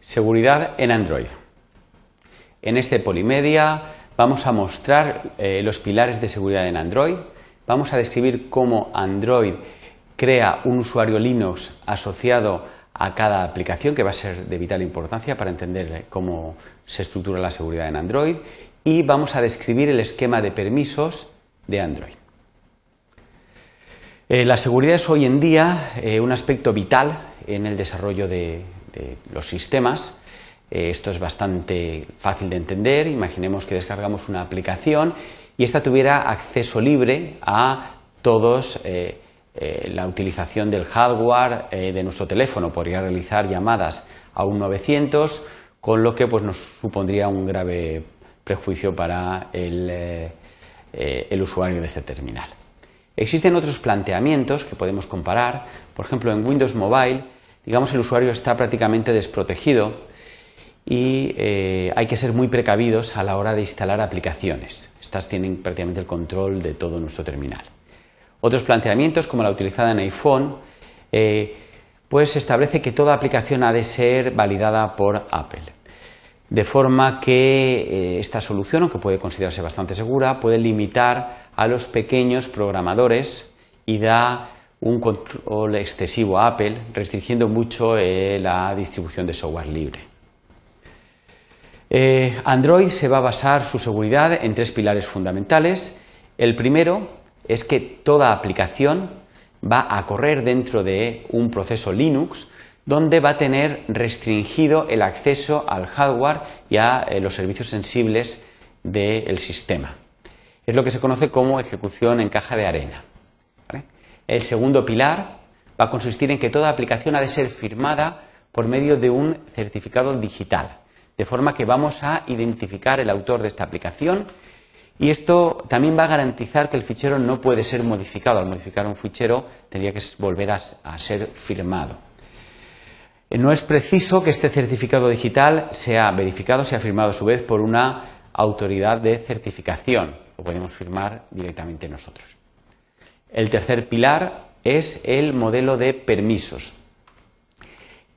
Seguridad en Android. En este Polimedia vamos a mostrar eh, los pilares de seguridad en Android, vamos a describir cómo Android crea un usuario Linux asociado a cada aplicación, que va a ser de vital importancia para entender eh, cómo se estructura la seguridad en Android, y vamos a describir el esquema de permisos de Android. Eh, la seguridad es hoy en día un aspecto vital en el desarrollo de, los sistemas. Eh, esto es bastante fácil de entender. Imaginemos que descargamos una aplicación y esta tuviera acceso libre a todos eh, eh, la utilización del hardware de nuestro teléfono. Podría realizar llamadas a un 900, con lo que pues, nos supondría un grave prejuicio para el, el usuario de este terminal. Existen otros planteamientos que podemos comparar. Por ejemplo, en Windows Mobile digamos, el usuario está prácticamente desprotegido y eh, hay que ser muy precavidos a la hora de instalar aplicaciones. Estas tienen prácticamente el control de todo nuestro terminal. Otros planteamientos, como la utilizada en iPhone, eh, pues establece que toda aplicación ha de ser validada por Apple. De forma que eh, esta solución, aunque puede considerarse bastante segura, puede limitar a los pequeños programadores y da un control excesivo a Apple, restringiendo mucho eh, la distribución de software libre. Eh, Android se va a basar su seguridad en tres pilares fundamentales. El primero es que toda aplicación va a correr dentro de un proceso Linux donde va a tener restringido el acceso al hardware y a eh, los servicios sensibles del sistema. Es lo que se conoce como ejecución en caja de arena. El segundo pilar va a consistir en que toda aplicación ha de ser firmada por medio de un certificado digital, de forma que vamos a identificar el autor de esta aplicación y esto también va a garantizar que el fichero no puede ser modificado. Al modificar un fichero tendría que volver a, ser firmado. No es preciso que este certificado digital sea verificado, sea firmado a su vez por una autoridad de certificación. Lo podemos firmar directamente nosotros. El tercer pilar es el modelo de permisos.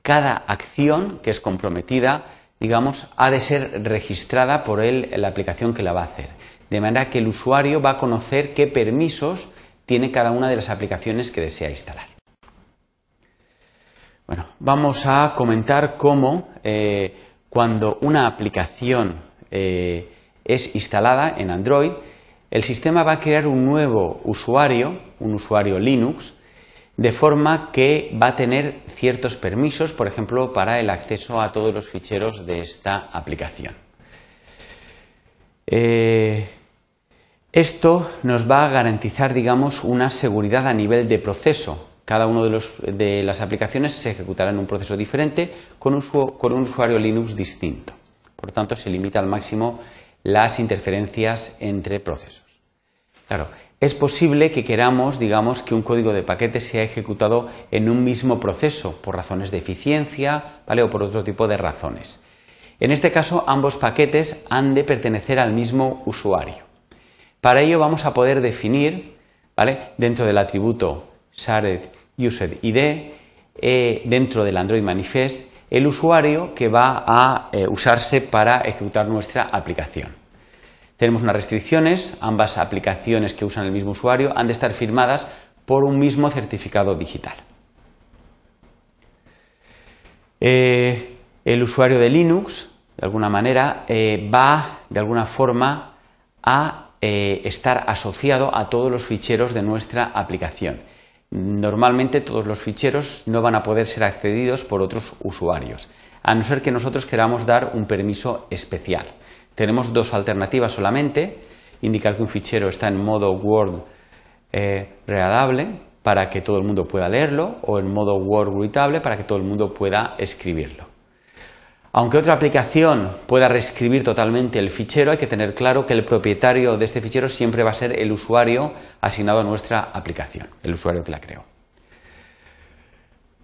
Cada acción que es comprometida, digamos, ha de ser registrada por él, la aplicación que la va a hacer. De manera que el usuario va a conocer qué permisos tiene cada una de las aplicaciones que desea instalar. Bueno, vamos a comentar cómo eh, cuando una aplicación eh, es instalada en Android, el sistema va a crear un nuevo usuario, un usuario Linux, de forma que va a tener ciertos permisos, por ejemplo, para el acceso a todos los ficheros de esta aplicación. Eh, esto nos va a garantizar, digamos, una seguridad a nivel de proceso. Cada una de, las aplicaciones se ejecutará en un proceso diferente con un usuario Linux distinto. Por tanto, se limita al máximo las interferencias entre procesos. Claro, es posible que queramos, digamos, que un código de paquete sea ejecutado en un mismo proceso por razones de eficiencia, ¿vale? O por otro tipo de razones. En este caso, ambos paquetes han de pertenecer al mismo usuario. Para ello vamos a poder definir, ¿vale? Dentro del atributo shared used id, eh, dentro del Android Manifest, el usuario que va a eh, usarse para ejecutar nuestra aplicación. Tenemos unas restricciones, ambas aplicaciones que usan el mismo usuario han de estar firmadas por un mismo certificado digital. Eh, el usuario de Linux, de alguna manera, eh, va de alguna forma a eh, estar asociado a todos los ficheros de nuestra aplicación. Normalmente todos los ficheros no van a poder ser accedidos por otros usuarios, a no ser que nosotros queramos dar un permiso especial. Tenemos dos alternativas solamente, indicar que un fichero está en modo Word eh, para que todo el mundo pueda leerlo o en modo Word readable para que todo el mundo pueda escribirlo. Aunque otra aplicación pueda reescribir totalmente el fichero, hay que tener claro que el propietario de este fichero siempre va a ser el usuario asignado a nuestra aplicación, el usuario que la creó.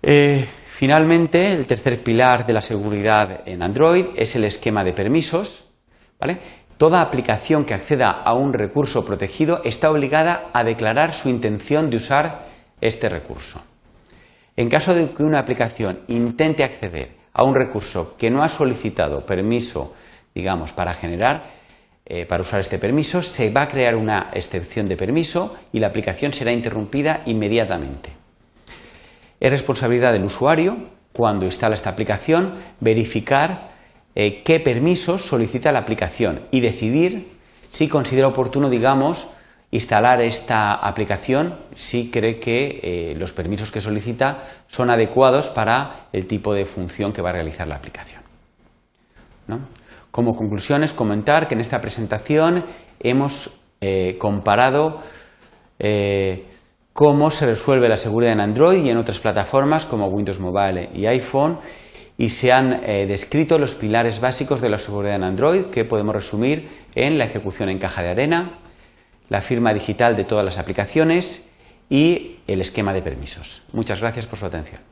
Eh, finalmente, el tercer pilar de la seguridad en Android es el esquema de permisos. Toda aplicación que acceda a un recurso protegido está obligada a declarar su intención de usar este recurso. En caso de que una aplicación intente acceder a un recurso que no ha solicitado permiso, digamos, para generar, eh, para usar este permiso, se va a crear una excepción de permiso y la aplicación será interrumpida inmediatamente. Es responsabilidad del usuario, cuando instala esta aplicación, verificar eh, qué permisos solicita la aplicación y decidir si considera oportuno, digamos, instalar esta aplicación si cree que eh, los permisos que solicita son adecuados para el tipo de función que va a realizar la aplicación. Como conclusiones, comentar que en esta presentación hemos eh, comparado cómo se resuelve la seguridad en Android y en otras plataformas como Windows Mobile y iPhone y se han descrito los pilares básicos de la seguridad en Android que podemos resumir en la ejecución en caja de arena, la firma digital de todas las aplicaciones y el esquema de permisos. Muchas gracias por su atención.